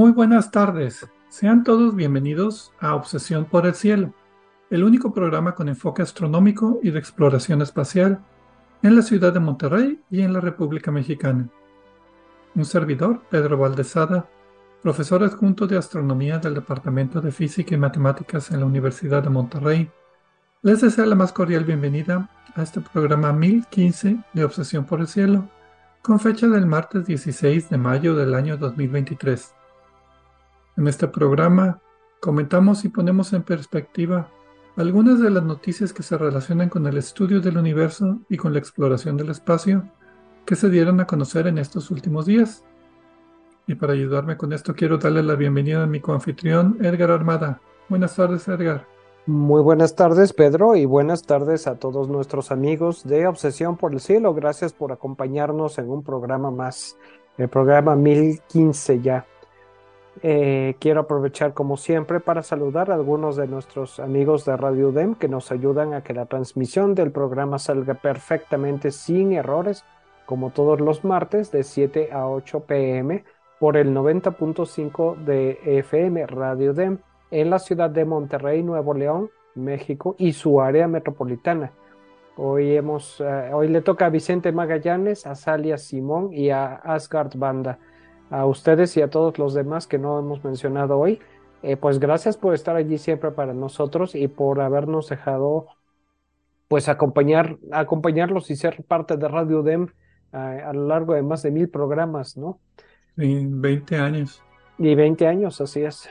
Muy buenas tardes. Sean todos bienvenidos a Obsesión por el Cielo, el único programa con enfoque astronómico y de exploración espacial en la ciudad de Monterrey y en la República Mexicana. Un servidor, Pedro Valdezada, profesor adjunto de astronomía del Departamento de Física y Matemáticas en la Universidad de Monterrey, les desea la más cordial bienvenida a este programa 1015 de Obsesión por el Cielo, con fecha del martes 16 de mayo del año 2023. En este programa comentamos y ponemos en perspectiva algunas de las noticias que se relacionan con el estudio del universo y con la exploración del espacio que se dieron a conocer en estos últimos días. Y para ayudarme con esto quiero darle la bienvenida a mi coanfitrión Edgar Armada. Buenas tardes, Edgar. Muy buenas tardes, Pedro, y buenas tardes a todos nuestros amigos de Obsesión por el Cielo. Gracias por acompañarnos en un programa más, el programa 1015 ya. Eh, quiero aprovechar como siempre para saludar a algunos de nuestros amigos de Radio UDEM que nos ayudan a que la transmisión del programa salga perfectamente sin errores, como todos los martes de 7 a 8 pm por el 90.5 de FM Radio UDEM en la ciudad de Monterrey, Nuevo León, México y su área metropolitana. Hoy, hemos, eh, hoy le toca a Vicente Magallanes, a Salia Simón y a Asgard Banda a ustedes y a todos los demás que no hemos mencionado hoy. Eh, pues gracias por estar allí siempre para nosotros y por habernos dejado pues acompañar, acompañarlos y ser parte de Radio DEM eh, a lo largo de más de mil programas, ¿no? Sí, 20 años. Y 20 años, así es.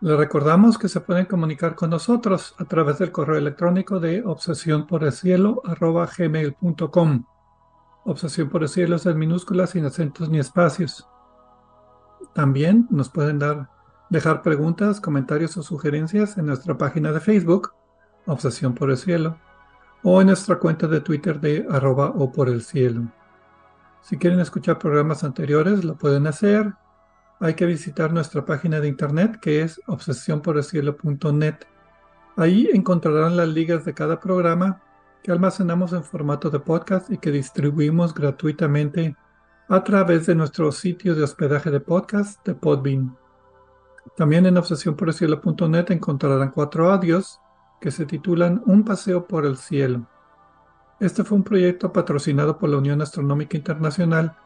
Les recordamos que se pueden comunicar con nosotros a través del correo electrónico de obsesión por el cielo gmail.com. Obsesión por el cielo es en minúsculas, sin acentos ni espacios. También nos pueden dar, dejar preguntas, comentarios o sugerencias en nuestra página de Facebook, Obsesión por el cielo, o en nuestra cuenta de Twitter de arroba o por el cielo. Si quieren escuchar programas anteriores, lo pueden hacer. Hay que visitar nuestra página de internet que es obsesiónporelcielo.net. Ahí encontrarán las ligas de cada programa que almacenamos en formato de podcast y que distribuimos gratuitamente a través de nuestro sitio de hospedaje de podcast de Podbean. También en obsesiónporelcielo.net encontrarán cuatro audios que se titulan Un paseo por el cielo. Este fue un proyecto patrocinado por la Unión Astronómica Internacional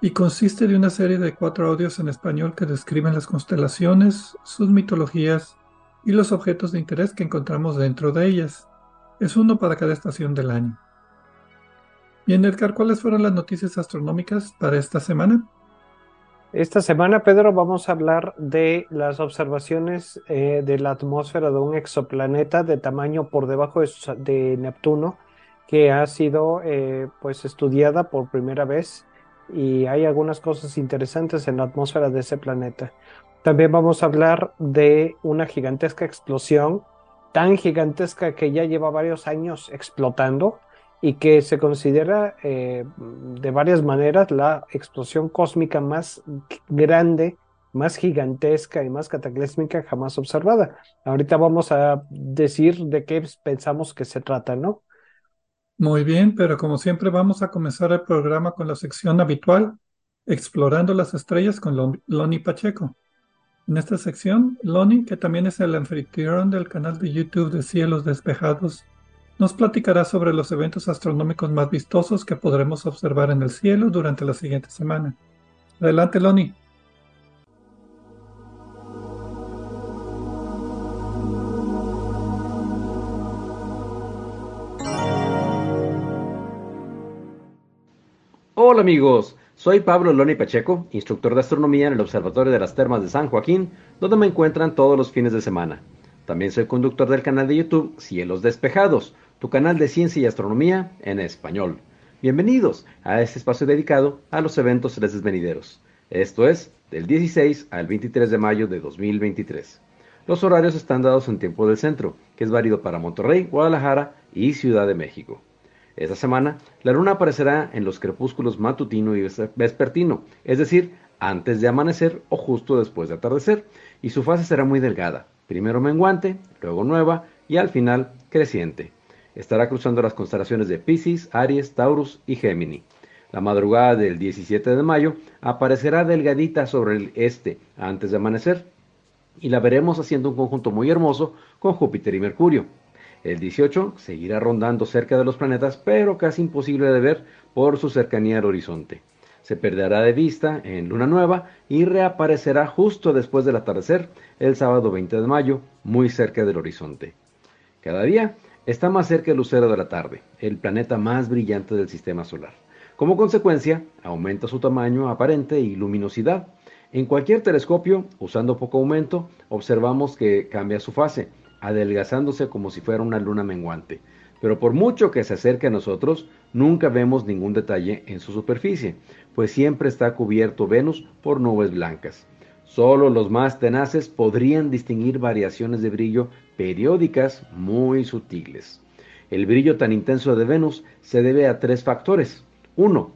y consiste de una serie de cuatro audios en español que describen las constelaciones, sus mitologías y los objetos de interés que encontramos dentro de ellas. Es uno para cada estación del año. Bien, Edgar, ¿cuáles fueron las noticias astronómicas para esta semana? Esta semana, Pedro, vamos a hablar de las observaciones eh, de la atmósfera de un exoplaneta de tamaño por debajo de, Neptuno, que ha sido eh, pues estudiada por primera vez y hay algunas cosas interesantes en la atmósfera de ese planeta. También vamos a hablar de una gigantesca explosión tan gigantesca que ya lleva varios años explotando y que se considera eh, de varias maneras la explosión cósmica más grande, más gigantesca y más cataclísmica jamás observada. Ahorita vamos a decir de qué pensamos que se trata, ¿no? Muy bien, pero como siempre vamos a comenzar el programa con la sección habitual, explorando las estrellas con Loni Pacheco. En esta sección, Lonnie, que también es el anfitrión del canal de YouTube de Cielos Despejados, nos platicará sobre los eventos astronómicos más vistosos que podremos observar en el cielo durante la siguiente semana. Adelante, Lonnie. Hola amigos, soy Pablo Loni Pacheco, instructor de astronomía en el Observatorio de las Termas de San Joaquín, donde me encuentran todos los fines de semana. También soy conductor del canal de YouTube Cielos Despejados, tu canal de ciencia y astronomía en español. Bienvenidos a este espacio dedicado a los eventos celestes venideros. Esto es del 16 al 23 de mayo de 2023. Los horarios están dados en tiempo del centro, que es válido para Monterrey, Guadalajara y Ciudad de México. Esta semana, la luna aparecerá en los crepúsculos matutino y vespertino, es decir, antes de amanecer o justo después de atardecer, y su fase será muy delgada, primero menguante, luego nueva y al final creciente. Estará cruzando las constelaciones de Pisces, Aries, Taurus y Gémini. La madrugada del 17 de mayo aparecerá delgadita sobre el este antes de amanecer y la veremos haciendo un conjunto muy hermoso con Júpiter y Mercurio. El 18 seguirá rondando cerca de los planetas, pero casi imposible de ver por su cercanía al horizonte se perderá de vista en luna nueva y reaparecerá justo después del atardecer, el sábado 20 de mayo, muy cerca del horizonte. Cada día está más cerca el lucero de la tarde, el planeta más brillante del sistema solar. Como consecuencia, aumenta su tamaño aparente y luminosidad. En cualquier telescopio, usando poco aumento, observamos que cambia su fase, adelgazándose como si fuera una luna menguante. Pero por mucho que se acerque a nosotros, nunca vemos ningún detalle en su superficie, pues siempre está cubierto Venus por nubes blancas. Solo los más tenaces podrían distinguir variaciones de brillo periódicas muy sutiles. El brillo tan intenso de Venus se debe a tres factores. Uno,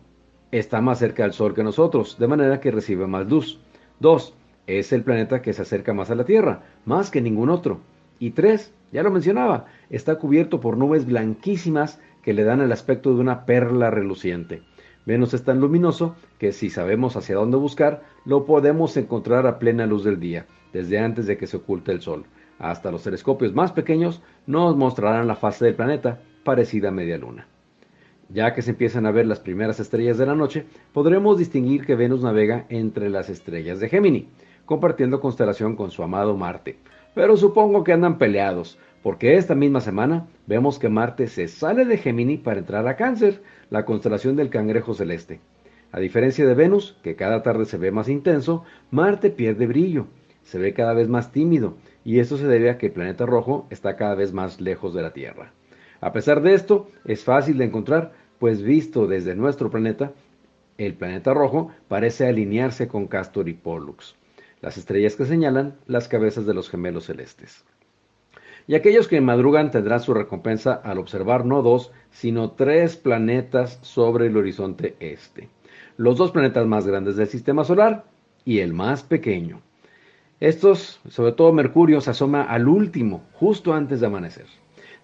Está más cerca del Sol que nosotros, de manera que recibe más luz. Dos, Es el planeta que se acerca más a la Tierra, más que ningún otro. Y tres, Ya lo mencionaba, está cubierto por nubes blanquísimas que le dan el aspecto de una perla reluciente. Venus es tan luminoso que si sabemos hacia dónde buscar, lo podemos encontrar a plena luz del día, desde antes de que se oculte el Sol. Hasta los telescopios más pequeños nos mostrarán la fase del planeta parecida a media luna. Ya que se empiezan a ver las primeras estrellas de la noche, podremos distinguir que Venus navega entre las estrellas de Gémini, compartiendo constelación con su amado Marte. Pero supongo que andan peleados, porque esta misma semana vemos que Marte se sale de Gémini para entrar a Cáncer, la constelación del cangrejo celeste. A diferencia de Venus, que cada tarde se ve más intenso, Marte pierde brillo, se ve cada vez más tímido, y esto se debe a que el planeta rojo está cada vez más lejos de la Tierra. A pesar de esto, es fácil de encontrar, pues visto desde nuestro planeta, el planeta rojo parece alinearse con Castor y Pollux, las estrellas que señalan las cabezas de los gemelos celestes. Y aquellos que madrugan tendrán su recompensa al observar no dos, sino tres planetas sobre el horizonte este. Los dos planetas más grandes del sistema solar y el más pequeño. Estos, sobre todo Mercurio, se asoma al último, justo antes de amanecer.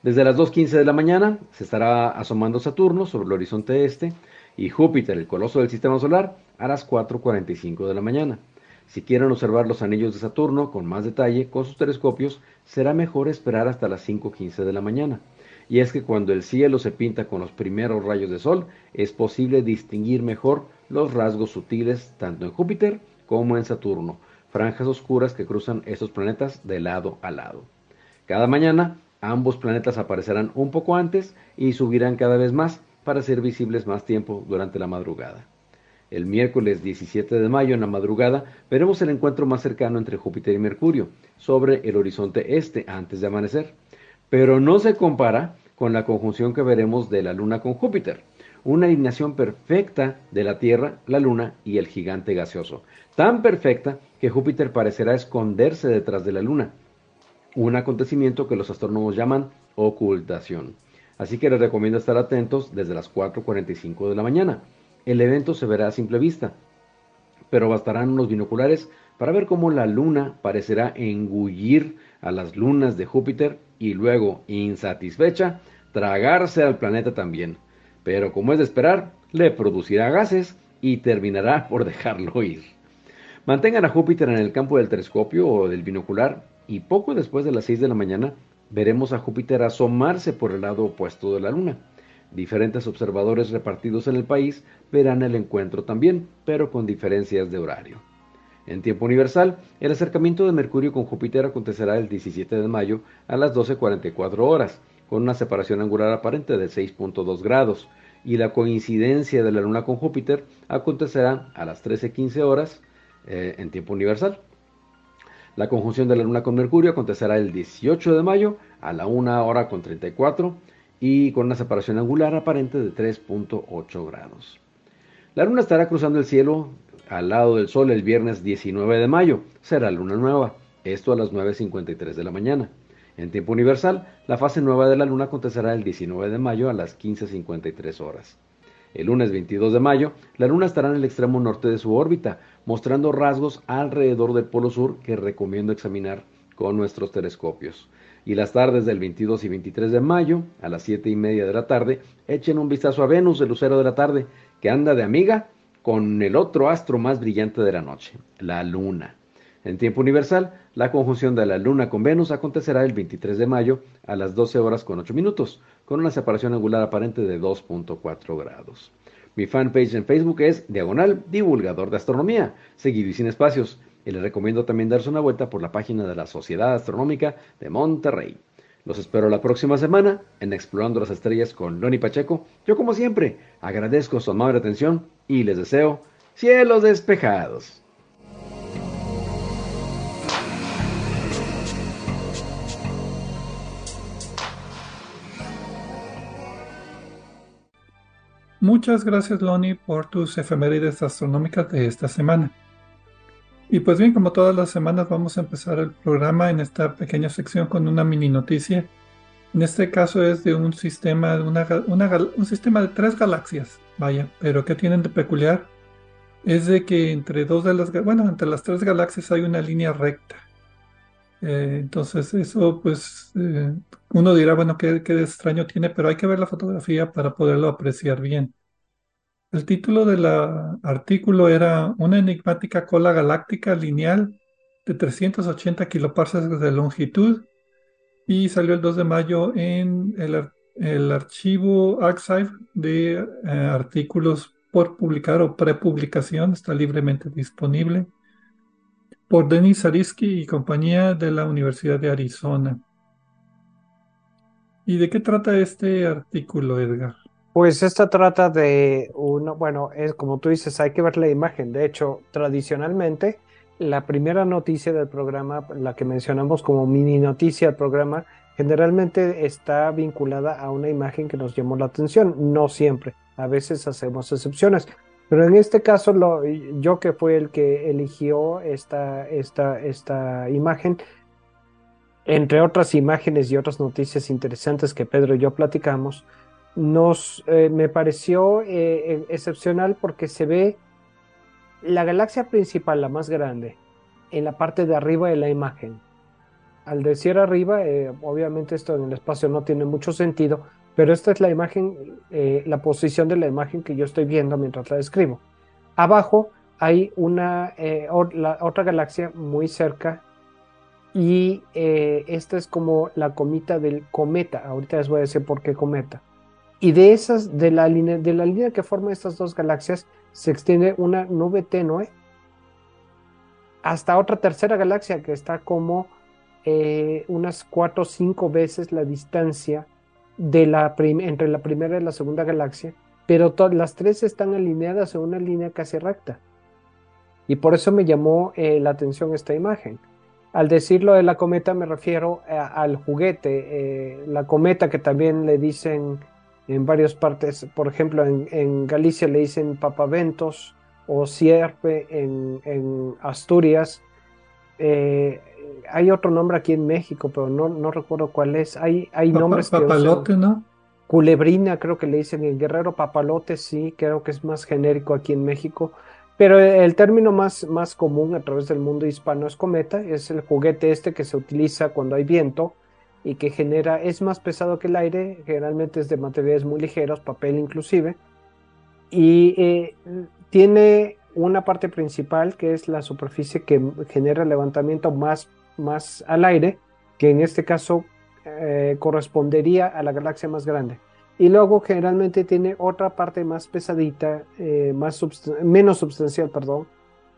Desde las 2.15 de la mañana se estará asomando Saturno sobre el horizonte este y Júpiter, el coloso del sistema solar, a las 4.45 de la mañana. Si quieren observar los anillos de Saturno con más detalle con sus telescopios, será mejor esperar hasta las 5.15 de la mañana. Y es que cuando el cielo se pinta con los primeros rayos de sol, es posible distinguir mejor los rasgos sutiles tanto en Júpiter como en Saturno, franjas oscuras que cruzan estos planetas de lado a lado. Cada mañana, ambos planetas aparecerán un poco antes y subirán cada vez más para ser visibles más tiempo durante la madrugada. El miércoles 17 de mayo en la madrugada veremos el encuentro más cercano entre Júpiter y Mercurio sobre el horizonte este antes de amanecer. Pero no se compara con la conjunción que veremos de la Luna con Júpiter, una alineación perfecta de la Tierra, la Luna y el gigante gaseoso, tan perfecta que Júpiter parecerá esconderse detrás de la Luna, un acontecimiento que los astrónomos llaman ocultación. Así que les recomiendo estar atentos desde las 4.45 de la mañana. El evento se verá a simple vista, pero bastarán unos binoculares para ver cómo la luna parecerá engullir a las lunas de Júpiter y luego, insatisfecha, tragarse al planeta también. Pero como es de esperar, le producirá gases y terminará por dejarlo ir. Mantengan a Júpiter en el campo del telescopio o del binocular y poco después de las 6 de la mañana veremos a Júpiter asomarse por el lado opuesto de la Luna. Diferentes observadores repartidos en el país verán el encuentro también, pero con diferencias de horario. En tiempo universal, el acercamiento de Mercurio con Júpiter acontecerá el 17 de mayo a las 12.44 horas, con una separación angular aparente de 6.2 grados, y la coincidencia de la Luna con Júpiter acontecerá a las 13.15 horas eh, en tiempo universal. La conjunción de la Luna con Mercurio acontecerá el 18 de mayo a la 1 hora con 34 y con una separación angular aparente de 3.8 grados. La luna estará cruzando el cielo al lado del sol el viernes 19 de mayo. Será luna nueva, esto a las 9.53 de la mañana. En tiempo universal, la fase nueva de la luna acontecerá el 19 de mayo a las 15.53 horas. El lunes 22 de mayo, la luna estará en el extremo norte de su órbita, mostrando rasgos alrededor del polo sur que recomiendo examinar con nuestros telescopios y las tardes del 22 y 23 de mayo, a las 7 y media de la tarde, echen un vistazo a Venus, el lucero de la tarde, que anda de amiga con el otro astro más brillante de la noche, la Luna. En tiempo universal, la conjunción de la Luna con Venus acontecerá el 23 de mayo a las 12 horas con 8 minutos, con una separación angular aparente de 2.4 grados. Mi fanpage en Facebook es Diagonal Divulgador de Astronomía, seguido y sin espacios y les recomiendo también darse una vuelta por la página de la Sociedad Astronómica de Monterrey. Los espero la próxima semana en Explorando las Estrellas con Loni Pacheco. Yo como siempre agradezco su amable atención y les deseo cielos despejados. Muchas gracias Loni por tus efemérides astronómicas de esta semana. Y pues bien, como todas las semanas vamos a empezar el programa en esta pequeña sección con una mini noticia. En este caso es de un sistema, de una, un sistema de tres galaxias, vaya, pero ¿qué tienen de peculiar? Es de que entre dos de las, bueno, entre las tres galaxias hay una línea recta. Eh, entonces eso, pues, eh, uno dirá, bueno, ¿qué, qué extraño tiene, pero hay que ver la fotografía para poderlo apreciar bien. El título del artículo era Una enigmática cola galáctica lineal de 380 kiloparsecs de longitud y salió el 2 de mayo en el, archivo Archive de eh, artículos por publicar o prepublicación, está libremente disponible, por Denis Zarisky y compañía de la Universidad de Arizona. ¿Y de qué trata este artículo, Edgar? Pues esta trata de uno, bueno, es como tú dices, hay que ver la imagen. De hecho, tradicionalmente, la primera noticia del programa, la que mencionamos como mini noticia del programa, generalmente está vinculada a una imagen que nos llamó la atención. No siempre, a veces hacemos excepciones. Pero en este caso, lo, yo que fue el que eligió esta, esta, esta imagen, entre otras imágenes y otras noticias interesantes que Pedro y yo platicamos, nos eh, me pareció eh, eh, excepcional porque se ve la galaxia principal, la más grande, en la parte de arriba de la imagen. Al decir arriba, obviamente esto en el espacio no tiene mucho sentido, pero esta es la imagen, la posición de la imagen que yo estoy viendo mientras la describo. Abajo hay una otra galaxia muy cerca y esta es como la comita del cometa. Ahorita les voy a decir por qué cometa. Y de esas, de la línea, de la línea que forma estas dos galaxias, se extiende una nube tenue hasta otra tercera galaxia que está como eh, unas cuatro o cinco veces la distancia de la entre la primera y la segunda galaxia, pero las tres están alineadas en una línea casi recta. Y por eso me llamó eh, la atención esta imagen. Al decirlo de la cometa me refiero al juguete, eh, la cometa que también le dicen en varias partes, por ejemplo, en, Galicia le dicen papaventos o sierpe en, Asturias. Eh, hay otro nombre aquí en México, pero no, no recuerdo cuál es. Hay, hay nombres Papalote, ¿no? Culebrina, creo que le dicen el guerrero papalote, sí, creo que es más genérico aquí en México. Pero el término más, más común a través del mundo hispano es cometa, es el juguete este que se utiliza cuando hay viento y que genera, es más pesado que el aire, generalmente es de materiales muy ligeros, papel inclusive, y eh, tiene una parte principal que es la superficie que genera levantamiento más, más al aire, que en este caso eh, correspondería a la galaxia más grande. Y luego generalmente tiene otra parte más pesadita, eh, más menos substancial, perdón,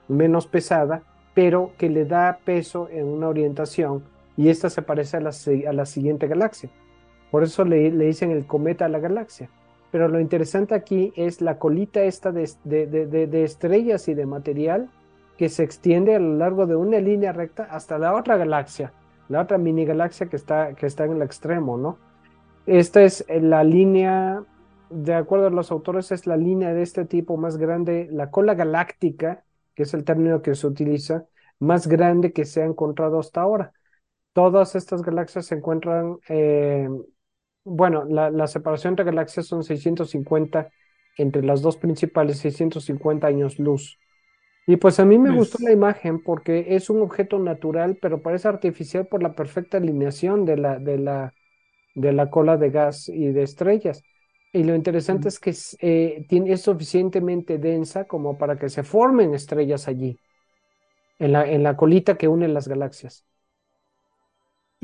menos pesada, pero que le da peso en una orientación y esta se parece a la, a la siguiente galaxia. Por eso le, le, dicen el cometa a la galaxia. Pero lo interesante aquí es la colita esta de, de, de, de, estrellas y de material que se extiende a lo largo de una línea recta hasta la otra galaxia, la otra mini galaxia que está, que está en el extremo, ¿no? Esta es la línea, de acuerdo a los autores, es la línea de este tipo más grande, la cola galáctica, que es el término que se utiliza, más grande que se ha encontrado hasta ahora. Todas estas galaxias se encuentran, eh, bueno, la, separación entre galaxias son 650, entre las dos principales, 650 años luz. Y pues a mí me gustó la imagen porque es un objeto natural, pero parece artificial por la perfecta alineación de la, de la, de la cola de gas y de estrellas. Y lo interesante es que eh, tiene, es suficientemente densa como para que se formen estrellas allí, en la, en la colita que une las galaxias.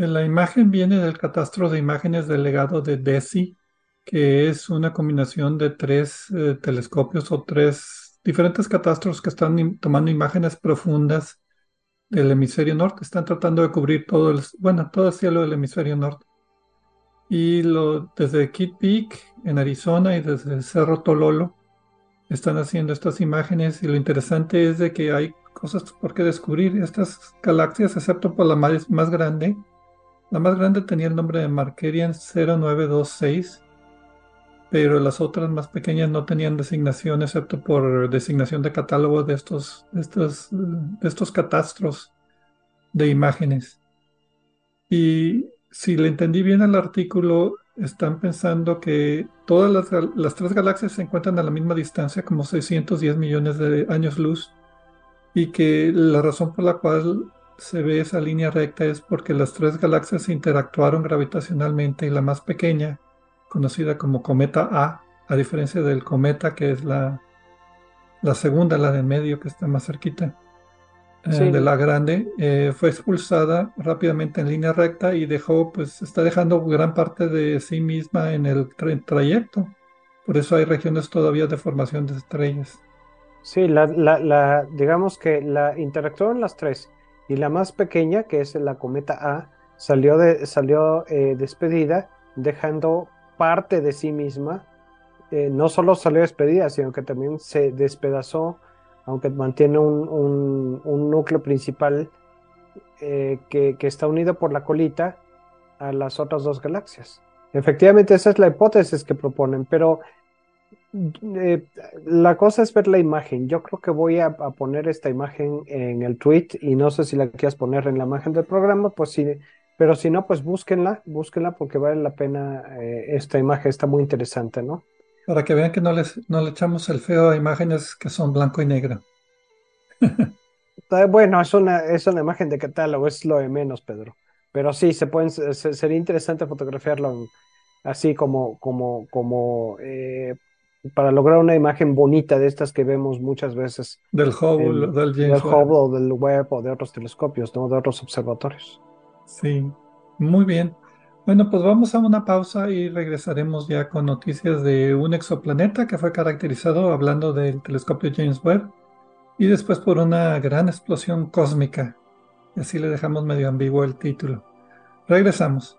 La imagen viene del catastro de imágenes del legado de DESI, que es una combinación de tres eh, telescopios o tres diferentes catastros que están tomando imágenes profundas del hemisferio norte. Están tratando de cubrir todo el, bueno, todo el cielo del hemisferio norte. Y lo, desde Kitt Peak en Arizona y desde el Cerro Tololo están haciendo estas imágenes y lo interesante es de que hay cosas por qué descubrir. Estas galaxias, excepto por la más grande, la más grande tenía el nombre de Markerian 0926, pero las otras más pequeñas no tenían designación excepto por designación de catálogo de estos, de estos, estos catastros de imágenes. Y si le entendí bien al artículo, están pensando que todas las, las, tres galaxias se encuentran a la misma distancia, como 610 millones de años luz, y que la razón por la cual se ve esa línea recta es porque las tres galaxias interactuaron gravitacionalmente y la más pequeña, conocida como cometa A, a diferencia del cometa que es la, la segunda, la de medio que está más cerquita eh, de la grande, eh, fue expulsada rápidamente en línea recta y dejó, pues está dejando gran parte de sí misma en el trayecto. Por eso hay regiones todavía de formación de estrellas. Sí, la, la, digamos que la interactuaron las tres y la más pequeña, que es la cometa A, salió, salió eh, despedida, dejando parte de sí misma. Eh, no solo salió despedida, sino que también se despedazó, aunque mantiene un, núcleo principal eh, que, que está unido por la colita a las otras dos galaxias. Efectivamente, esa es la hipótesis que proponen, pero eh, la cosa es ver la imagen. Yo creo que voy a, poner esta imagen en el tweet y no sé si la quieras poner en la imagen del programa, pues sí, pero si no, pues búsquenla, búsquenla porque vale la pena eh, esta imagen, está muy interesante, ¿no? Para que vean que no, les, no le echamos el feo a imágenes que son blanco y negro. bueno, es una, es una imagen de catálogo, es lo de menos, Pedro. Pero sí, se pueden, sería interesante fotografiarlo así como, como, como eh, para lograr una imagen bonita de estas que vemos muchas veces. Del Hubble, del James del Hubble, del Webb o de otros telescopios, ¿no? de otros observatorios. Sí, muy bien. Bueno, pues vamos a una pausa y regresaremos ya con noticias de un exoplaneta que fue caracterizado hablando del telescopio James Webb y después por una gran explosión cósmica. Y así le dejamos medio ambiguo el título. Regresamos.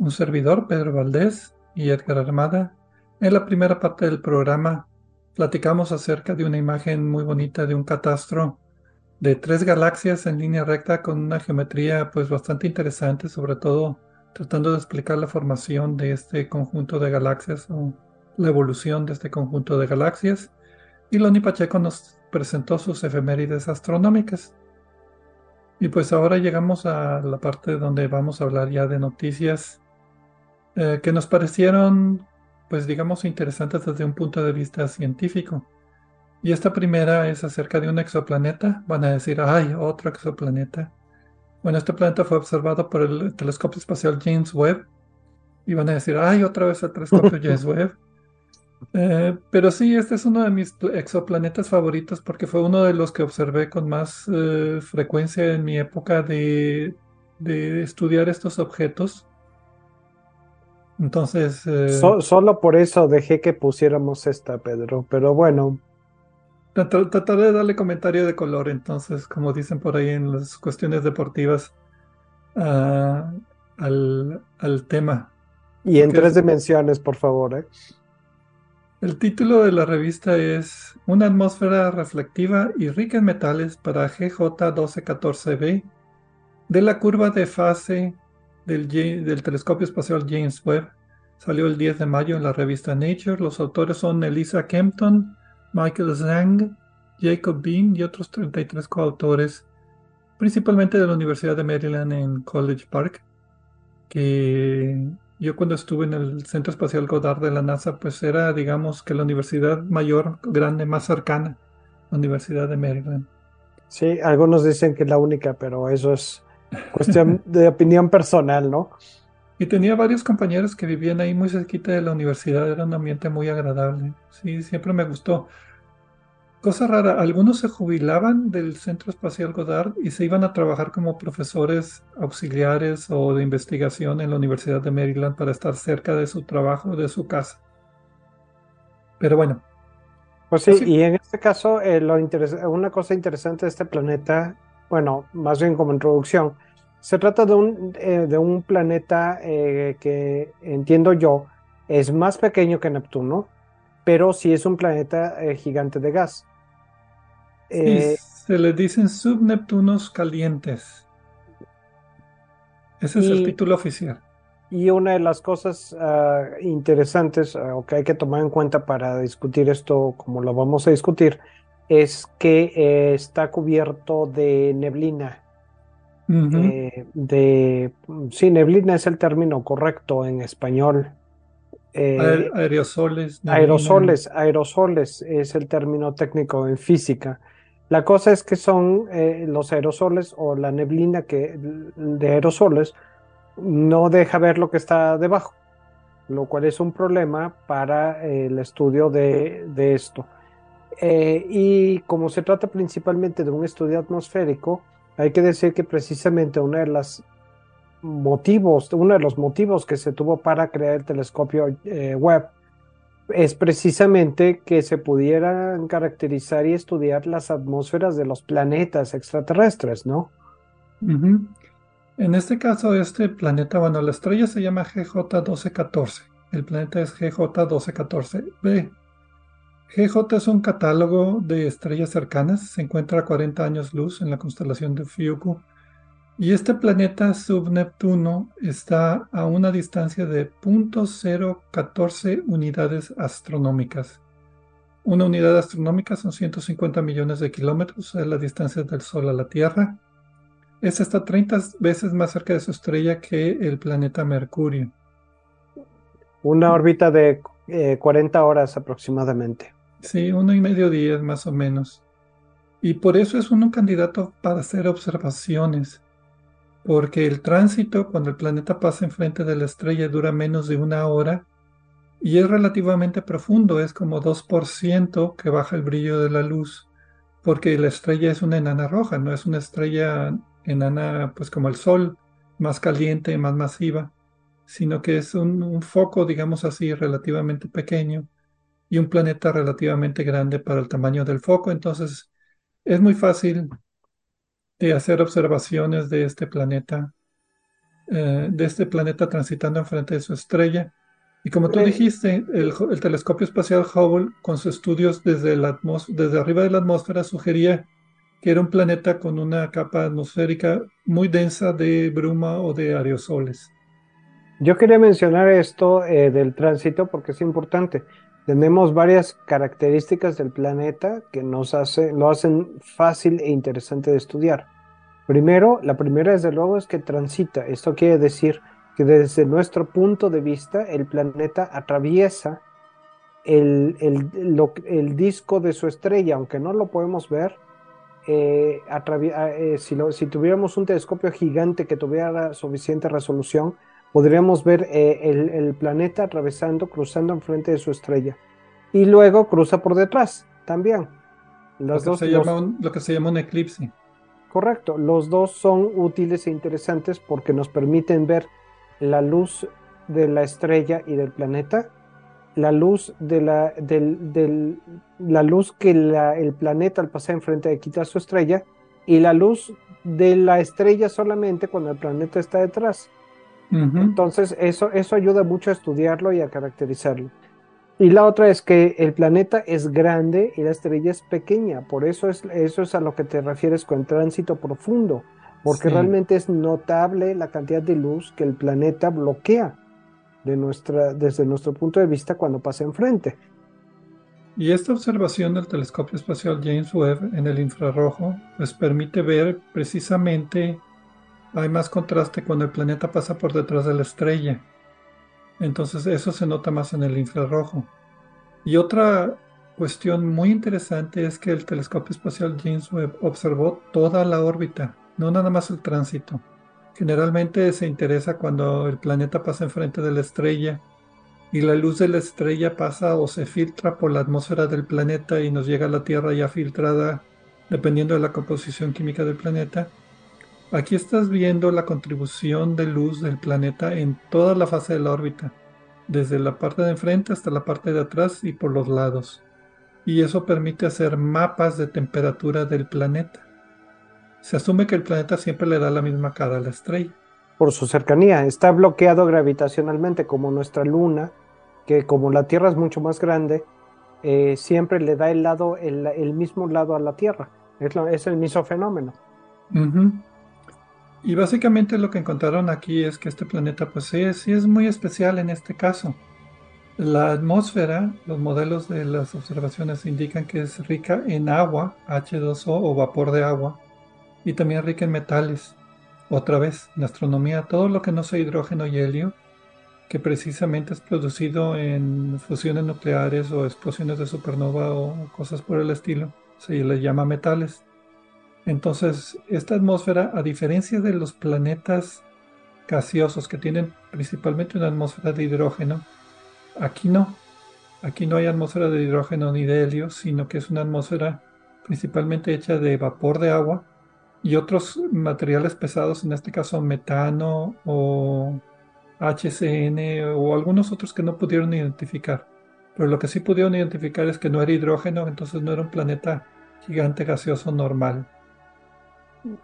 Un servidor, Pedro Valdés y Edgar Armada. En la primera parte del programa platicamos acerca de una imagen muy bonita de un catastro de tres galaxias en línea recta con una geometría pues bastante interesante, sobre todo tratando de explicar la formación de este conjunto de galaxias o la evolución de este conjunto de galaxias. Y Loni Pacheco nos presentó sus efemérides astronómicas. Y pues ahora llegamos a la parte donde vamos a hablar ya de noticias eh, que nos parecieron, pues digamos, interesantes desde un punto de vista científico. Y esta primera es acerca de un exoplaneta. Van a decir, ay, otro exoplaneta. Bueno, este planeta fue observado por el telescopio espacial James Webb. Y van a decir, ay, otra vez el telescopio James Webb. Eh, pero sí, este es uno de mis exoplanetas favoritos porque fue uno de los que observé con más eh, frecuencia en mi época de, estudiar estos objetos. Entonces... Eh, solo por eso dejé que pusiéramos esta, Pedro, pero bueno. Trataré de darle comentario de color, entonces, como dicen por ahí en las cuestiones deportivas, ah, al, al, tema. Y en tres dimensiones, por favor. ¿eh? El título de la revista es Una atmósfera reflectiva y rica en metales para GJ1214b de la curva de fase del, telescopio espacial James Webb. Salió el 10 de mayo en la revista Nature. Los autores son Elisa Kempton, Michael Zhang, Jacob Bean y otros 33 coautores, principalmente de la Universidad de Maryland en College Park, que yo cuando estuve en el Centro Espacial Goddard de la NASA, pues era, digamos, que la universidad mayor, grande, más cercana, la Universidad de Maryland. Sí, algunos dicen que es la única, pero eso es cuestión de opinión personal, ¿no? Y tenía varios compañeros que vivían ahí muy cerquita de la universidad, era un ambiente muy agradable. Sí, siempre me gustó. Cosa rara, algunos se jubilaban del Centro Espacial Goddard y se iban a trabajar como profesores auxiliares o de investigación en la Universidad de Maryland para estar cerca de su trabajo, de su casa. Pero bueno. Pues sí, y en este caso, eh, lo una cosa interesante de este planeta, bueno, más bien como introducción, se trata de un, eh, de un planeta eh, que entiendo yo es más pequeño que Neptuno, pero sí es un planeta gigante de gas. Eh, se le dicen subneptunos calientes. Ese es el título oficial. Y una de las cosas ah, interesantes ah, o que hay que tomar en cuenta para discutir esto, como lo vamos a discutir, es que eh, está cubierto de neblina. Eh, de, sí, neblina es el término correcto en español. aerosoles. Aerosoles, aerosoles es el término técnico en física. La cosa es que son eh, los aerosoles o la neblina que, de aerosoles no deja ver lo que está debajo, lo cual es un problema para el estudio de, esto. Eh, y como se trata principalmente de un estudio atmosférico, hay que decir que precisamente uno de los motivos, uno de los motivos que se tuvo para crear el telescopio eh, Webb es precisamente que se pudieran caracterizar y estudiar las atmósferas de los planetas extraterrestres, ¿no? En este caso, este planeta, bueno, la estrella se llama GJ1214. El planeta es GJ1214b. GJ es un catálogo de estrellas cercanas, se encuentra a 40 años luz en la constelación de Fiuku y este planeta subneptuno está a una distancia de 0.014 unidades astronómicas. Una unidad astronómica son 150 millones de kilómetros, es la distancia del Sol a la Tierra. Es hasta 30 veces más cerca de su estrella que el planeta Mercurio. Una órbita de 40 eh, horas aproximadamente. Sí, uno y medio días más o menos. Y por eso es un candidato para hacer observaciones porque el tránsito cuando el planeta pasa enfrente de la estrella dura menos de una hora y es relativamente profundo, es como 2% que baja el brillo de la luz, porque la estrella es una enana roja, no es una estrella enana pues como el Sol, más caliente, más masiva, sino que es un foco, digamos así, relativamente pequeño y un planeta relativamente grande para el tamaño del foco, entonces es muy fácil de hacer observaciones de este planeta, eh, de este planeta transitando enfrente de su estrella. Y como tú dijiste, el, el telescopio espacial Hubble, con sus estudios desde, la desde arriba de la atmósfera, sugería que era un planeta con una capa atmosférica muy densa de bruma o de aerosoles. Yo quería mencionar esto eh, del tránsito porque es importante. Tenemos varias características del planeta que nos hace, lo hacen fácil e interesante de estudiar. Primero, la primera desde luego es que transita. Esto quiere decir que desde nuestro punto de vista el planeta atraviesa el, el- lo- el disco de su estrella, aunque no lo podemos ver. eh, eh, si, lo- si tuviéramos un telescopio gigante que tuviera suficiente resolución, podríamos ver eh, el, el planeta atravesando, cruzando enfrente de su estrella. Y luego cruza por detrás también. Lo que, dos, se los- llama un, lo que se llama un eclipse. correcto, los dos son útiles e interesantes porque nos permiten ver la luz de la estrella y del planeta, la luz de la, del- del- la luz que la- el planeta al pasar enfrente de quita su estrella y la luz de la estrella solamente cuando el planeta está detrás. Entonces, eso, eso ayuda mucho a estudiarlo y a caracterizarlo. Y la otra es que el planeta es grande y la estrella es pequeña. Por eso es, eso es a lo que te refieres con tránsito profundo. Porque Sí. realmente es notable la cantidad de luz que el planeta bloquea de nuestra, desde nuestro punto de vista cuando pasa enfrente. Y esta observación del telescopio espacial James Webb en el infrarrojo, pues permite ver precisamente, hay más contraste cuando el planeta pasa por detrás de la estrella. Entonces eso se nota más en el infrarrojo. Y otra cuestión muy interesante es que el telescopio espacial James Webb observó toda la órbita, no nada más el tránsito. Generalmente se interesa cuando el planeta pasa enfrente de la estrella y la luz de la estrella pasa o se filtra por la atmósfera del planeta y nos llega a la Tierra ya filtrada dependiendo de la composición química del planeta. Aquí estás viendo la contribución de luz del planeta en toda la fase de la órbita, desde la parte de enfrente hasta la parte de atrás y por los lados. Y eso permite hacer mapas de temperatura del planeta. Se asume que el planeta siempre le da la misma cara a la estrella. Por su cercanía, está bloqueado gravitacionalmente como nuestra luna, que como la Tierra es mucho más grande, eh, siempre le da el lado, el, el mismo lado a la Tierra. Es, lo- es el mismo fenómeno. Y básicamente lo que encontraron aquí es que este planeta pues sí, es- muy especial en este caso. La atmósfera, los modelos de las observaciones indican que es rica en agua, H2O o vapor de agua, y también rica en metales. Otra vez, en astronomía, todo lo que no sea hidrógeno y helio, que precisamente es producido en fusiones nucleares o explosiones de supernova o cosas por el estilo, se les llama metales. Entonces, esta atmósfera, a diferencia de los planetas gaseosos que tienen principalmente una atmósfera de hidrógeno, aquí no. Aquí no hay atmósfera de hidrógeno ni de helio, sino que es una atmósfera principalmente hecha de vapor de agua y otros materiales pesados, en este caso metano o HCN o algunos otros que no pudieron identificar. Pero lo que sí pudieron identificar es que no era hidrógeno, entonces no era un planeta gigante gaseoso normal.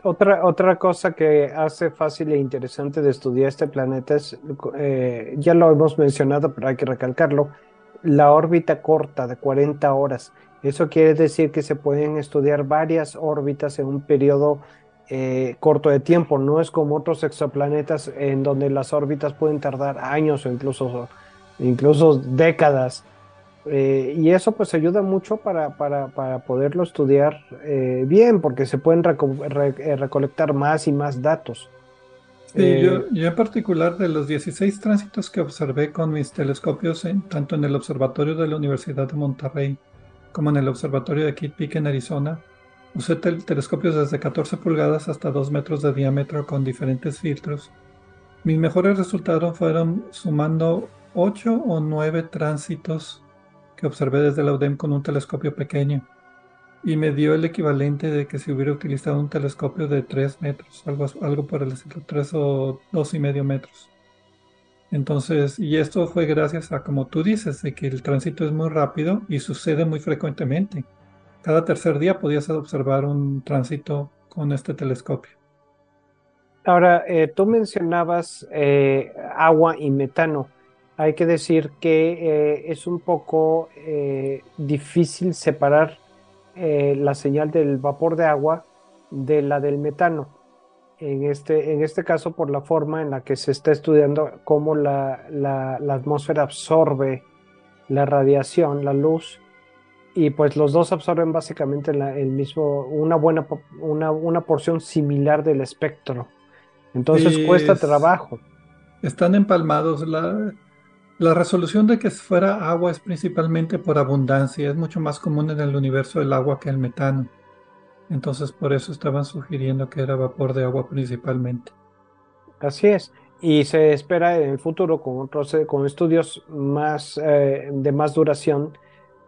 Otra, otra cosa que hace fácil e interesante de estudiar este planeta es, eh, ya lo hemos mencionado, pero hay que recalcarlo, la órbita corta de 40 horas. Eso quiere decir que se pueden estudiar varias órbitas en un periodo eh, corto de tiempo. No es como otros exoplanetas en donde las órbitas pueden tardar años o incluso, incluso décadas. Eh, y eso pues ayuda mucho para, para, para poderlo estudiar eh, bien, porque se pueden reco re eh, recolectar más y más datos. Sí, Eh, yo, yo en particular de los 16 tránsitos que observé con mis telescopios, en- tanto en el observatorio de la Universidad de Monterrey como en el observatorio de Kitt Peak en Arizona, usé tel- telescopios desde 14 pulgadas hasta 2 metros de diámetro con diferentes filtros. Mis mejores resultados fueron sumando 8 o 9 tránsitos que observé desde la UDEM con un telescopio pequeño y me dio el equivalente de que si hubiera utilizado un telescopio de 3 metros, algo, algo por el estilo, 3 o dos y medio metros. Entonces, y esto fue gracias a, como tú dices, de que el tránsito es muy rápido y sucede muy frecuentemente. Cada tercer día podías observar un tránsito con este telescopio. Ahora, eh, tú mencionabas eh, agua y metano. Hay que decir que eh, es un poco difícil separar la señal del vapor de agua de la del metano. En este, en este caso, por la forma en la que se está estudiando cómo la, la, la atmósfera absorbe la radiación, la luz, y pues los dos absorben básicamente el mismo, una buena, una, una porción similar del espectro. Entonces cuesta trabajo. Están empalmados. La, la resolución de que fuera agua es principalmente por abundancia. Es mucho más común en el universo el agua que el metano. Entonces por eso estaban sugiriendo que era vapor de agua principalmente. Así es. Y se espera en el futuro con, con estudios más, eh, de más duración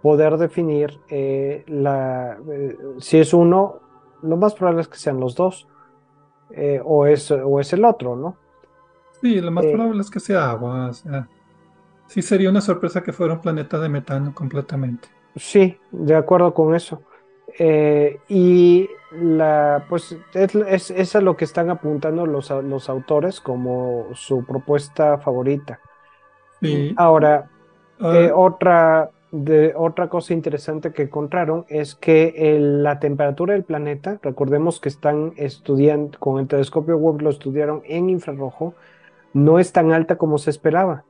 poder definir eh, la, eh, si es uno, lo más probable es que sean los dos, eh, o, es, o es el otro, ¿no? Sí, lo más probable es que sea agua. O sea, sí sería una sorpresa que fuera un planeta de metano completamente. Sí, de acuerdo con eso. y la, pues es, es, a lo que están apuntando los, los autores como su propuesta favorita. Sí. Ahora, ah. otra de otra cosa interesante que encontraron es que la temperatura del planeta, recordemos que están estudiando con el telescopio Webb lo estudiaron en infrarrojo, no es tan alta como se esperaba.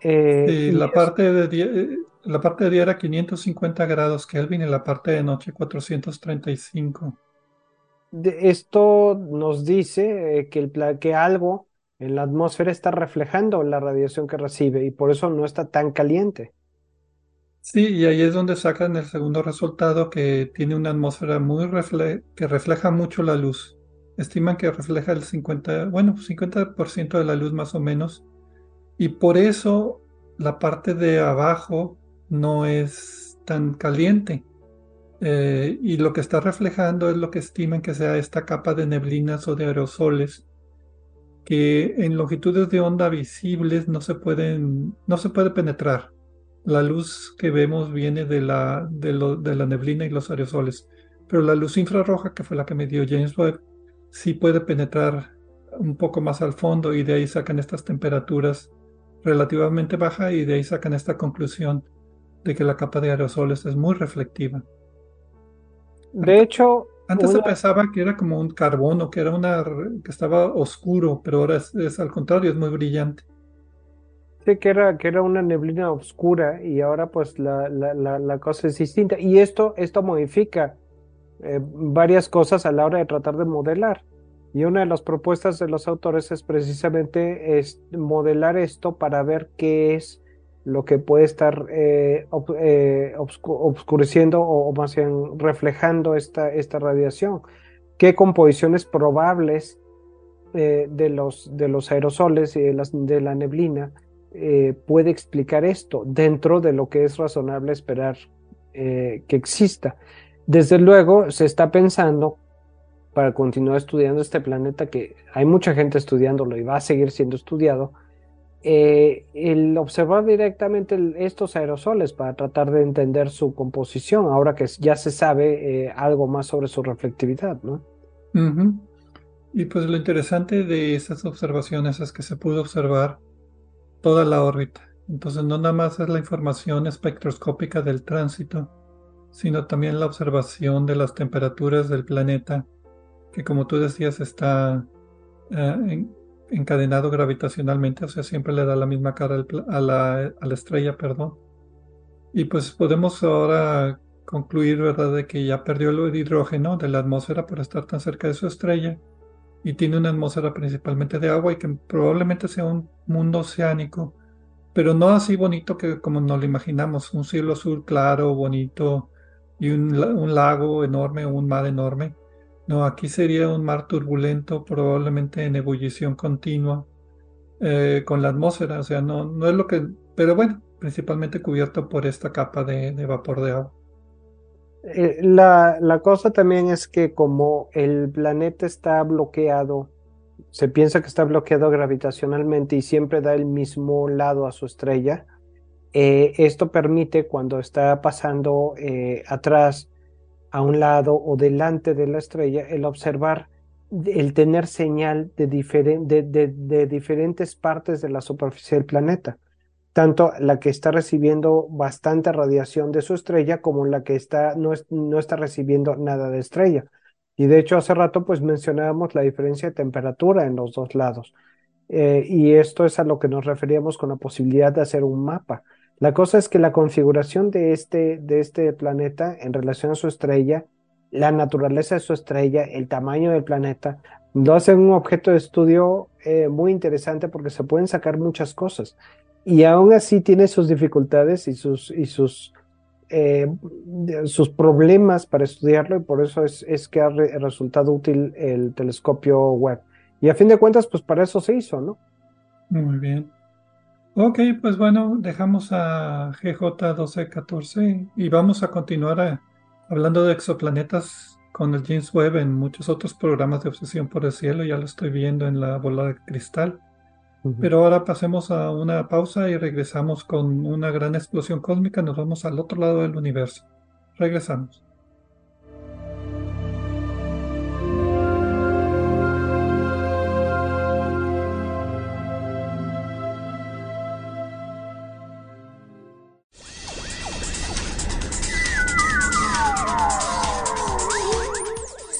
Eh, la, parte de día, eh, la parte de día era 550 grados Kelvin y la parte de noche 435. De esto nos dice eh, que, el, que algo en la atmósfera está reflejando la radiación que recibe y por eso no está tan caliente. Sí, y ahí es donde sacan el segundo resultado que tiene una atmósfera muy que refleja mucho la luz. Estiman que refleja el 50, bueno, 50% de la luz más o menos. Y por eso la parte de abajo no es tan caliente. Eh, y lo que está reflejando es lo que estiman que sea esta capa de neblinas o de aerosoles que en longitudes de onda visibles no se pueden, no se puede penetrar la luz que vemos viene de la, de, la neblina y los aerosoles, pero la luz infrarroja, que fue la que me dio James Webb, sí puede penetrar un poco más al fondo y de ahí sacan estas temperaturas relativamente bajas y de ahí sacan esta conclusión de que la capa de aerosoles es muy reflectiva. De hecho, antes se pensaba que era como un carbono, que era una que estaba oscuro, pero ahora es al contrario, es muy brillante que era, que era una neblina oscura y ahora pues la, la, cosa es distinta. Y esto, esto modifica eh, varias cosas a la hora de tratar de modelar. Y una de las propuestas de los autores es precisamente es modelar esto para ver qué es lo que puede estar eh, eh, obscureciendo o, más bien reflejando esta, esta radiación. ¿Qué composiciones probables de, los, de los aerosoles y de, la neblina eh, puede explicar esto dentro de lo que es razonable esperar eh, que exista. Desde luego, se está pensando para continuar estudiando este planeta, que hay mucha gente estudiándolo y va a seguir siendo estudiado, eh, el observar directamente estos aerosoles para tratar de entender su composición, ahora que ya se sabe algo más sobre su reflectividad, ¿no? Y pues lo interesante de esas observaciones es que se pudo observar toda la órbita. Entonces no nada más es la información espectroscópica del tránsito, sino también la observación de las temperaturas del planeta, que como tú decías está eh, encadenado gravitacionalmente, o sea, siempre le da la misma cara a la, estrella, perdón. Y pues podemos ahora concluir, ¿verdad?, de que ya perdió el hidrógeno de la atmósfera por estar tan cerca de su estrella y tiene una atmósfera principalmente de agua y que probablemente sea un mundo oceánico, pero no así bonito que como nos lo imaginamos, un cielo azul claro, bonito y un, lago enorme un mar enorme. No, aquí sería un mar turbulento, probablemente en ebullición continua, eh, con la atmósfera, o sea, no, no es lo que, pero bueno, principalmente cubierto por esta capa de vapor de agua. Eh, la, la, cosa también es que como el planeta está bloqueado, se piensa que está bloqueado gravitacionalmente y siempre da el mismo lado a su estrella, eh, esto permite cuando está pasando atrás a un lado o delante de la estrella, el observar, el tener señal de, de, diferentes partes de la superficie del planeta, tanto la que está recibiendo bastante radiación de su estrella como la que está, no, no está recibiendo nada de estrella. Y de hecho hace rato pues mencionábamos la diferencia de temperatura en los dos lados. Eh, y esto es a lo que nos referíamos con la posibilidad de hacer un mapa. La cosa es que la configuración de este, de este planeta en relación a su estrella, la naturaleza de su estrella, el tamaño del planeta, lo hace un objeto de estudio eh, muy interesante porque se pueden sacar muchas cosas. Y aún así tiene sus dificultades y sus, y sus, eh, sus problemas para estudiarlo y por eso es, es que ha resultado útil el telescopio web. Y a fin de cuentas, pues para eso se hizo, ¿no? Muy bien. Ok, pues bueno, dejamos a GJ1214 y vamos a continuar hablando de exoplanetas con el James Webb en muchos otros programas de obsesión por el cielo, ya lo estoy viendo en la bola de cristal. Pero ahora pasemos a una pausa y regresamos con una gran explosión cósmica, nos vamos al otro lado del universo. Regresamos.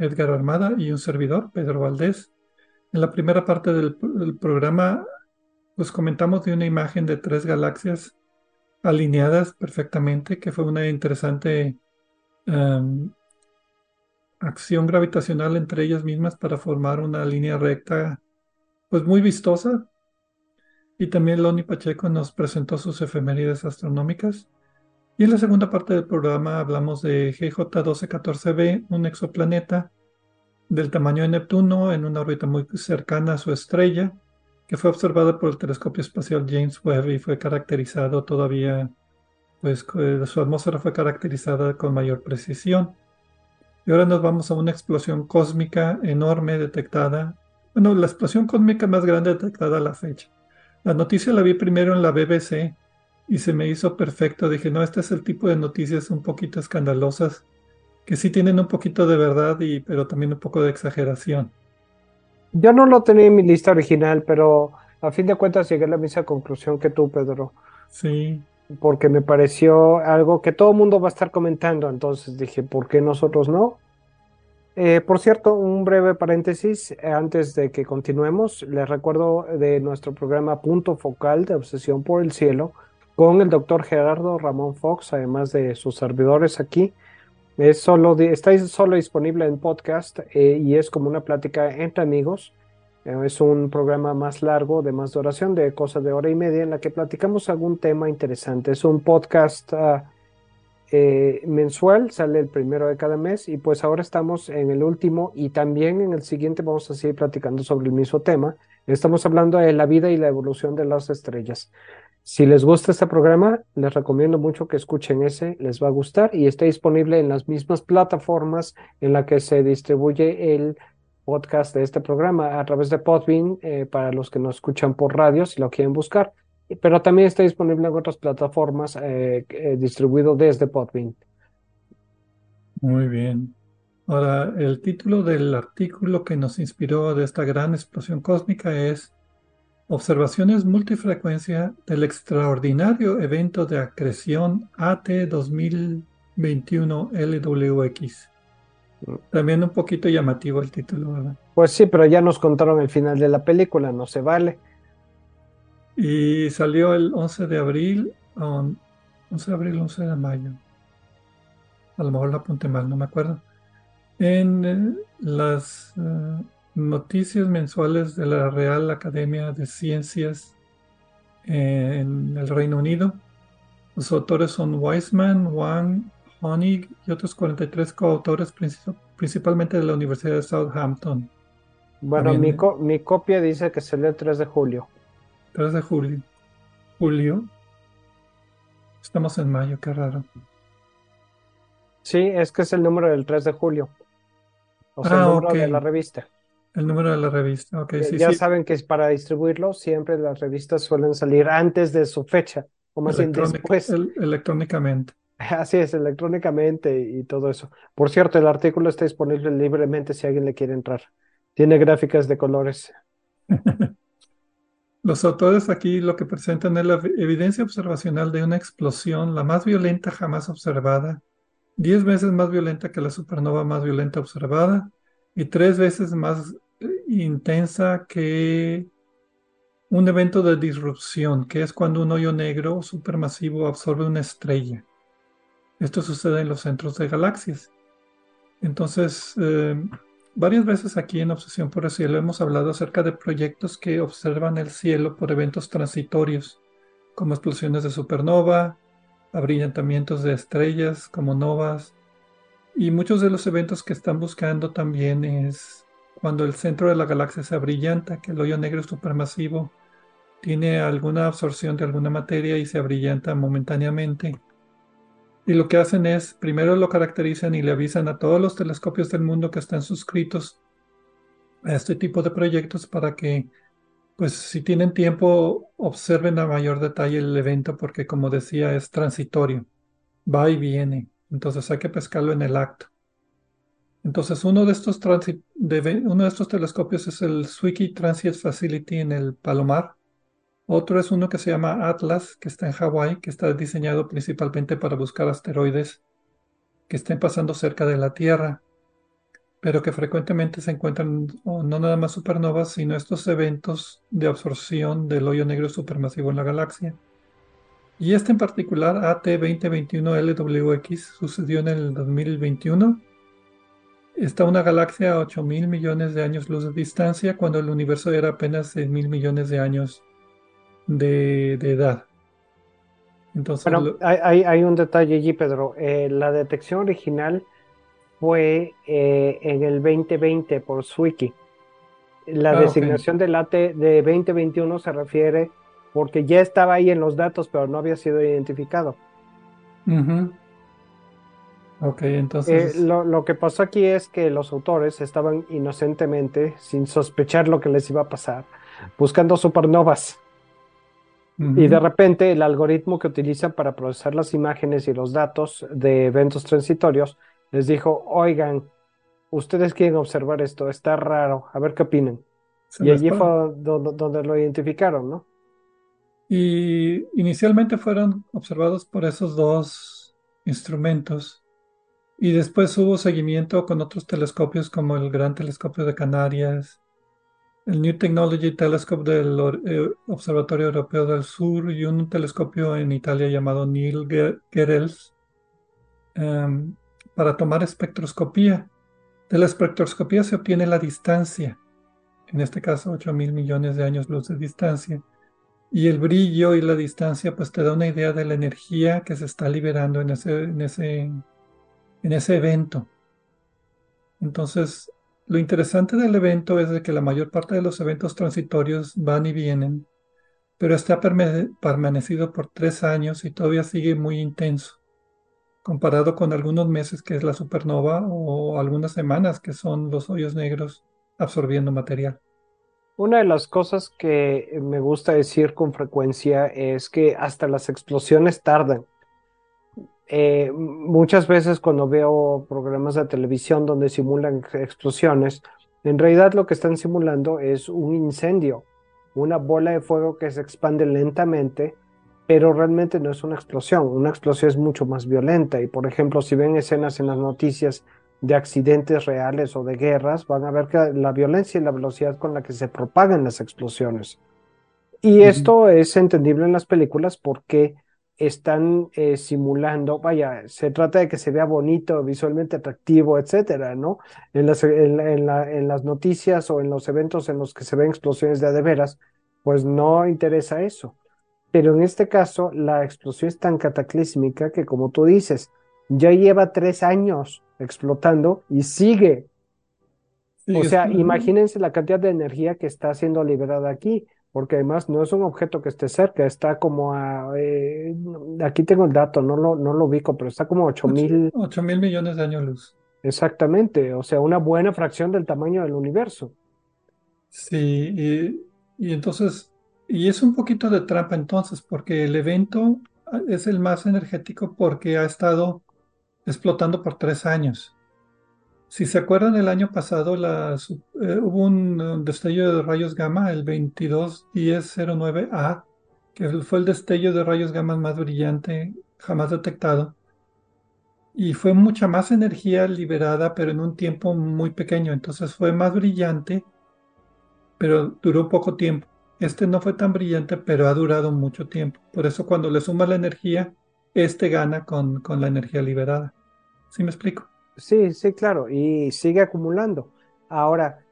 Edgar Armada y un servidor, Pedro Valdés. En la primera parte del, programa, pues comentamos de una imagen de tres galaxias alineadas perfectamente, que fue una interesante em, acción gravitacional entre ellas mismas para formar una línea recta, pues muy vistosa. Y también Loni Pacheco nos presentó sus efemérides astronómicas. Y en la segunda parte del programa hablamos de GJ1214b, un exoplaneta del tamaño de Neptuno en una órbita muy cercana a su estrella, que fue observada por el telescopio espacial James Webb y fue caracterizado todavía, pues su atmósfera fue caracterizada con mayor precisión. Y ahora nos vamos a una explosión cósmica enorme detectada, bueno, la explosión cósmica más grande detectada a la fecha. La noticia la vi primero en la BBC y se me hizo perfecto. Dije, no, este es el tipo de noticias un poquito escandalosas que sí tienen un poquito de verdad, y, pero también un poco de exageración. Yo no lo tenía en mi lista original, pero a fin de cuentas llegué a la misma conclusión que tú, Pedro. Sí. Porque me pareció algo que todo el mundo va a estar comentando, entonces dije, ¿por qué nosotros no? Eh, por cierto, un breve paréntesis eh, antes de que continuemos. Les recuerdo de nuestro programa Punto Focal de Obsesión por el Cielo, con el doctor Gerardo Ramón Fox, además de sus servidores aquí. Es solo, está solo disponible en podcast eh, y es como una plática entre amigos. Eh, es un programa más largo, de más duración, de cosas de hora y media, en la que platicamos algún tema interesante. Es un podcast ah, eh, mensual, sale el primero de cada mes y pues ahora estamos en el último y también en el siguiente vamos a seguir platicando sobre el mismo tema. Estamos hablando de la vida y la evolución de las estrellas. Si les gusta este programa, les recomiendo mucho que escuchen ese, les va a gustar y está disponible en las mismas plataformas en la que se distribuye el podcast de este programa a través de Podbean eh, para los que nos escuchan por radio si lo quieren buscar, pero también está disponible en otras plataformas eh, eh, distribuido desde Podbean. Muy bien. Ahora, el título del artículo que nos inspiró de esta gran explosión cósmica es Observaciones multifrecuencia del extraordinario evento de acreción AT 2021 LWX. También un poquito llamativo el título, ¿verdad? Pues sí, pero ya nos contaron el final de la película, no se vale. Y salió el 11 de abril, 11 de abril, 11 de mayo. A lo mejor lo apunté mal, no me acuerdo en eh, las eh, noticias mensuales de la Real Academia de Ciencias eh, en el Reino Unido. Los autores son Weisman, Wang, Honig y otros 43 coautores, principalmente de la Universidad de Southampton. Bueno, mi, mi, copia dice que salió el 3 de julio. 3 de julio. Julio. Estamos en mayo, qué raro. Sí, es que es el número del 3 de julio. O sea, el ah, número de la revista. El número de la revista, ok, sí, Ya saben que es para distribuirlo, siempre las revistas suelen salir antes de su fecha, o más bien después. electrónicamente. Así es, electrónicamente y todo eso. Por cierto, el artículo está disponible libremente si alguien le quiere entrar. Tiene gráficas de colores. Los autores aquí lo que presentan es la evidencia observacional de una explosión, la más violenta jamás observada, 10 veces más violenta que la supernova más violenta observada y tres veces más eh, intensa que un evento de disrupción, que es cuando un hoyo negro supermasivo absorbe una estrella. Esto sucede en los centros de galaxias. Entonces, eh, varias veces aquí en Obsesión por el Cielo hemos hablado acerca de proyectos que observan el cielo por eventos transitorios, como explosiones de supernova, abrillantamientos de estrellas como novas. Y muchos de los eventos que están buscando también es cuando el centro de la galaxia se abrillanta, que el hoyo negro supermasivo tiene alguna absorción de alguna materia y se abrillanta momentáneamente. Y lo que hacen es, primero lo caracterizan y le avisan a todos los telescopios del mundo que están suscritos a este tipo de proyectos para que pues si tienen tiempo, observen a mayor detalle el evento porque como decía, es transitorio, va y viene, entonces hay que pescarlo en el acto. Entonces uno de estos, uno de estos telescopios es el Zwicky Transit Facility en el Palomar, otro es uno que se llama Atlas, que está en Hawái, que está diseñado principalmente para buscar asteroides que estén pasando cerca de la Tierra pero que frecuentemente se encuentran no nada más supernovas, sino estos eventos de absorción del hoyo negro supermasivo en la galaxia. Y este en particular, AT2021LWX, sucedió en el 2021. Está una galaxia a 8 mil millones de años luz de distancia, cuando el universo era apenas 6 mil millones de años de, edad. Entonces, hay, un detalle allí, Pedro. Eh, la detección original fue eh, en el 2020 por Swiki. La ah, designación del AT de 2021 se refiere porque ya estaba ahí en los datos, pero no había sido identificado. Ok, entonces. Eh, lo, que pasó aquí es que los autores estaban inocentemente, sin sospechar lo que les iba a pasar, buscando supernovas. Y de repente el algoritmo que utilizan para procesar las imágenes y los datos de eventos transitorios les dijo, oigan, ustedes quieren observar esto, está raro, a ver qué opinan. y allí fue donde, lo identificaron, ¿no? Y inicialmente fueron observados por esos dos instrumentos y después hubo seguimiento con otros telescopios como el Gran Telescopio de Canarias, el New Technology Telescope del eh, Observatorio Europeo del Sur y un telescopio en Italia llamado Neil Gerels. Em, para tomar espectroscopía. De la espectroscopía se obtiene la distancia, en este caso 8 mil millones de años luz de distancia. Y el brillo y la distancia pues te da una idea de la energía que se está liberando en ese, en ese, en ese evento. Entonces, lo interesante del evento es de que la mayor parte de los eventos transitorios van y vienen, pero está permanecido por tres años y todavía sigue muy intenso, comparado con algunos meses que es la supernova o algunas semanas que son los hoyos negros absorbiendo material. Una de las cosas que me gusta decir con frecuencia es que hasta las explosiones tardan. Eh, muchas veces cuando veo programas de televisión donde simulan explosiones, en realidad lo que están simulando es un incendio, una bola de fuego que se expande lentamente, pero realmente no es una explosión. Una explosión es mucho más violenta y, por ejemplo, si ven escenas en las noticias de accidentes reales o de guerras, van a ver que la violencia y la velocidad con la que se propagan las explosiones. Y esto es entendible en las películas porque están eh, simulando, vaya, se trata de que se vea bonito, visualmente atractivo, etcétera, ¿no? En las, en, las noticias o en los eventos en los que se ven explosiones de adeveras, pues no interesa eso. Pero en este caso, la explosión es tan cataclísmica que, como tú dices, ya lleva tres años explotando y sigue. o sea, imagínense la cantidad de energía que está siendo liberada aquí, porque además no es un objeto que esté cerca, está como a, eh, aquí tengo el dato, no lo, no lo ubico, pero está como 8 mil. 8 mil millones de años luz. Exactamente, o sea, una buena fracción del tamaño del universo. Sí, y, y entonces, y es un poquito de trampa entonces, porque el evento es el más energético porque ha estado explotando por tres años. Si se acuerdan, el año pasado eh, hubo un, destello de rayos gamma, el 221009A, que fue el destello de rayos gamma más brillante jamás detectado. Y fue mucha más energía liberada, pero en un tiempo muy pequeño. Entonces fue más brillante, pero duró poco tiempo. Este no fue tan brillante, pero ha durado mucho tiempo. Por eso cuando le suma la energía, este gana con, con la energía liberada. ¿Sí me explico? Sí, sí, claro, y sigue acumulando. Ahora,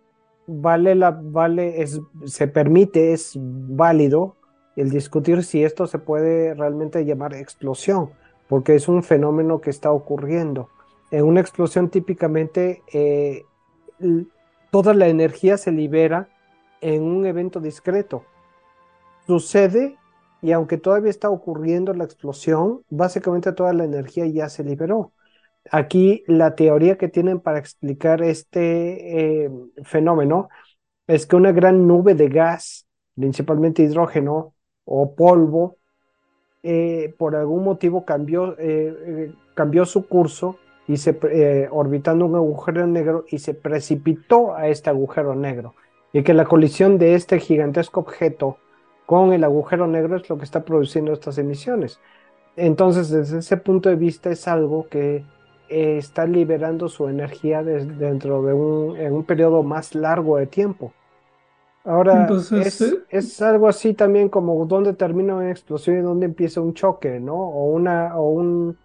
vale la, vale, es, se permite, es válido el discutir si esto se puede realmente llamar explosión, porque es un fenómeno que está ocurriendo. En una explosión típicamente eh, toda la energía se libera en un evento discreto. Sucede y aunque todavía está ocurriendo la explosión, básicamente toda la energía ya se liberó. Aquí la teoría que tienen para explicar este eh, fenómeno es que una gran nube de gas, principalmente hidrógeno o polvo, eh, por algún motivo cambió, eh, cambió su curso y se orbitando un agujero negro y se precipitó a este agujero negro y que la colisión de este gigantesco objeto con el agujero negro es lo que está produciendo estas emisiones. Entonces, desde ese punto de vista es algo que eh, está liberando su energía dentro de un, en un periodo más largo de tiempo. Ahora, es, eh, es, algo así también como dónde termina una explosión y dónde empieza un choque, ¿no? O una, o un,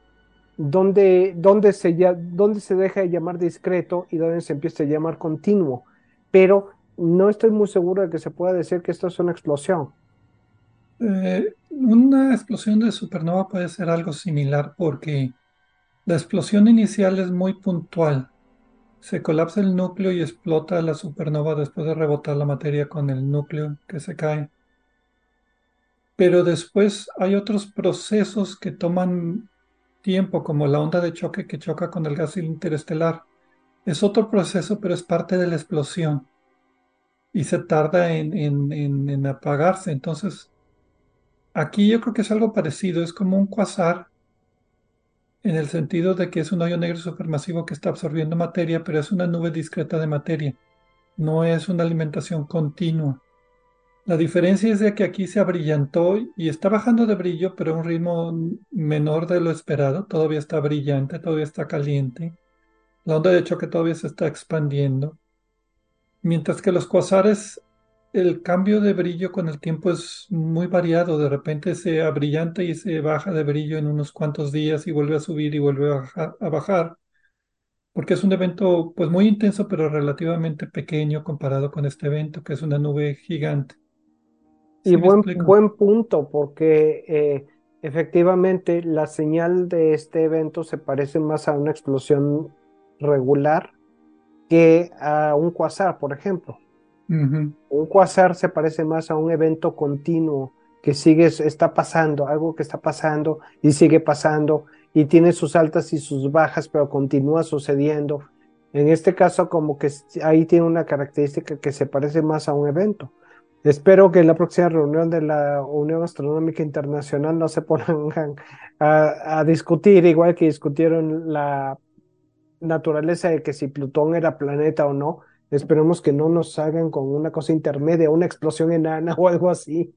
dónde, dónde, se, ya, dónde se deja de llamar discreto y dónde se empieza a llamar continuo. Pero no estoy muy seguro de que se pueda decir que esto es una explosión. Eh, una explosión de supernova puede ser algo similar porque la explosión inicial es muy puntual. Se colapsa el núcleo y explota la supernova después de rebotar la materia con el núcleo que se cae. Pero después hay otros procesos que toman tiempo, como la onda de choque que choca con el gas interestelar. Es otro proceso, pero es parte de la explosión. Y se tarda en, en apagarse. Entonces, aquí yo creo que es algo parecido. Es como un quasar en el sentido de que es un hoyo negro supermasivo que está absorbiendo materia, pero es una nube discreta de materia, no es una alimentación continua. La diferencia es de que aquí se abrillantó y está bajando de brillo, pero a un ritmo menor de lo esperado. Todavía está brillante, todavía está caliente. La onda de choque todavía se está expandiendo. Mientras que los cuasares el cambio de brillo con el tiempo es muy variado. De repente se abrillanta y se baja de brillo en unos cuantos días y vuelve a subir y vuelve a bajar, porque es un evento pues muy intenso pero relativamente pequeño comparado con este evento que es una nube gigante. y buen, buen punto porque eh, efectivamente la señal de este evento se parece más a una explosión regular que a un quasar, por ejemplo. Un quasar se parece más a un evento continuo que sigue, está pasando, algo que está pasando y sigue pasando y tiene sus altas y sus bajas, pero continúa sucediendo. En este caso, como que ahí tiene una característica que se parece más a un evento. Espero que en la próxima reunión de la Unión Astronómica Internacional no se pongan a discutir, igual que discutieron la naturaleza de que si Plutón era planeta o no. Esperemos que no nos hagan con una cosa intermedia, una explosión enana o algo así.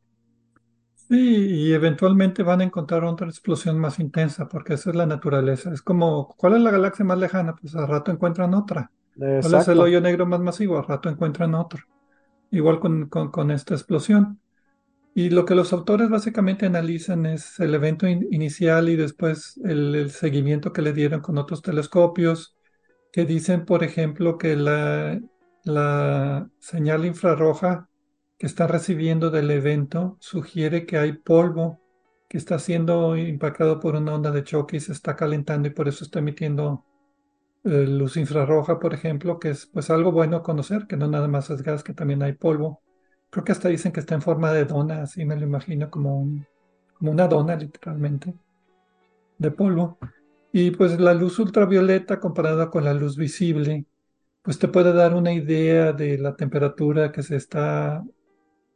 Sí, y eventualmente van a encontrar otra explosión más intensa, porque esa es la naturaleza. Es como, ¿cuál es la galaxia más lejana? Pues al rato encuentran otra. ¿Cuál es el hoyo negro más masivo? Al rato encuentran otro. Igual con, con, esta explosión. Y lo que los autores básicamente analizan es el evento inicial y después el, seguimiento que le dieron con otros telescopios, que dicen, por ejemplo, que la, la señal infrarroja que está recibiendo del evento sugiere que hay polvo que está siendo impactado por una onda de choque y se está calentando y por eso está emitiendo eh, luz infrarroja, por ejemplo, que es pues algo bueno conocer, que no nada más es gas, que también hay polvo. Creo que hasta dicen que está en forma de dona, así me lo imagino como, como una dona literalmente, de polvo. Y pues la luz ultravioleta comparada con la luz visible, pues te puede dar una idea de la temperatura que se está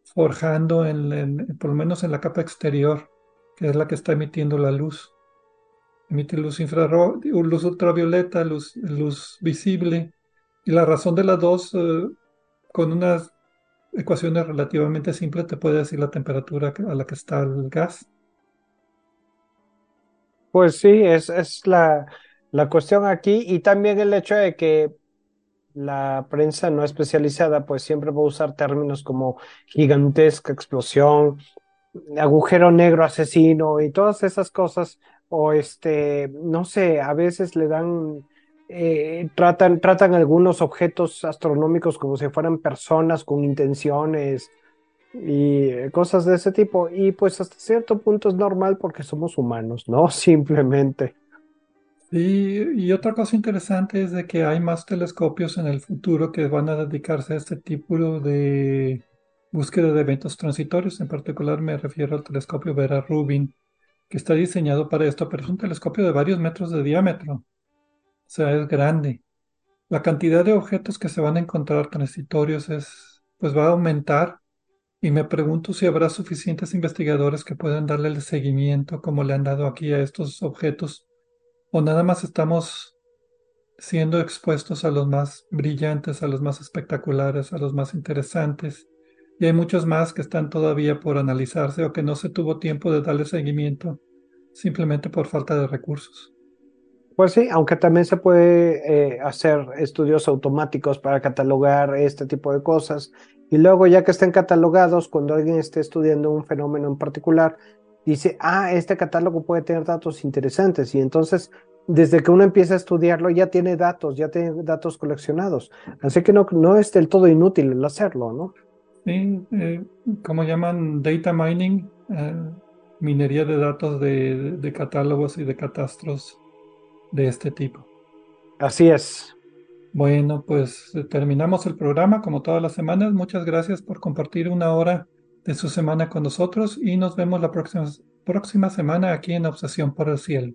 forjando en, por lo menos en la capa exterior, que es la que está emitiendo la luz. Emite luz infrarroja, luz ultravioleta, luz, luz visible. Y la razón de las dos, eh, con unas ecuaciones relativamente simples, te puede decir la temperatura a la que está el gas. Pues sí, es, es la, la cuestión aquí y también el hecho de que la prensa no especializada pues siempre va a usar términos como gigantesca explosión, agujero negro asesino y todas esas cosas o este, no sé, a veces le dan, eh, tratan, tratan algunos objetos astronómicos como si fueran personas con intenciones y cosas de ese tipo y pues hasta cierto punto es normal porque somos humanos, ¿no? Simplemente. Y, otra cosa interesante es de que hay más telescopios en el futuro que van a dedicarse a este tipo de búsqueda de eventos transitorios. En particular me refiero al telescopio Vera Rubin, que está diseñado para esto, pero es un telescopio de varios metros de diámetro. O sea, es grande. La cantidad de objetos que se van a encontrar transitorios es, pues va a aumentar. Y me pregunto si habrá suficientes investigadores que puedan darle el seguimiento como le han dado aquí a estos objetos o nada más estamos siendo expuestos a los más brillantes, a los más espectaculares, a los más interesantes. Y hay muchos más que están todavía por analizarse o que no se tuvo tiempo de darle seguimiento simplemente por falta de recursos. Pues sí, aunque también se puede eh, hacer estudios automáticos para catalogar este tipo de cosas. Y luego, ya que estén catalogados, cuando alguien esté estudiando un fenómeno en particular, dice, ah, este catálogo puede tener datos interesantes y entonces desde que uno empieza a estudiarlo ya tiene datos, ya tiene datos coleccionados. Así que no, no es del todo inútil el hacerlo, ¿no? Sí, eh, como llaman data mining, eh, minería de datos de, de catálogos y de catastros de este tipo. Así es. Bueno, pues terminamos el programa como todas las semanas. Muchas gracias por compartir una hora de su semana con nosotros y nos vemos la próxima, próxima semana aquí en Obsesión por el Cielo.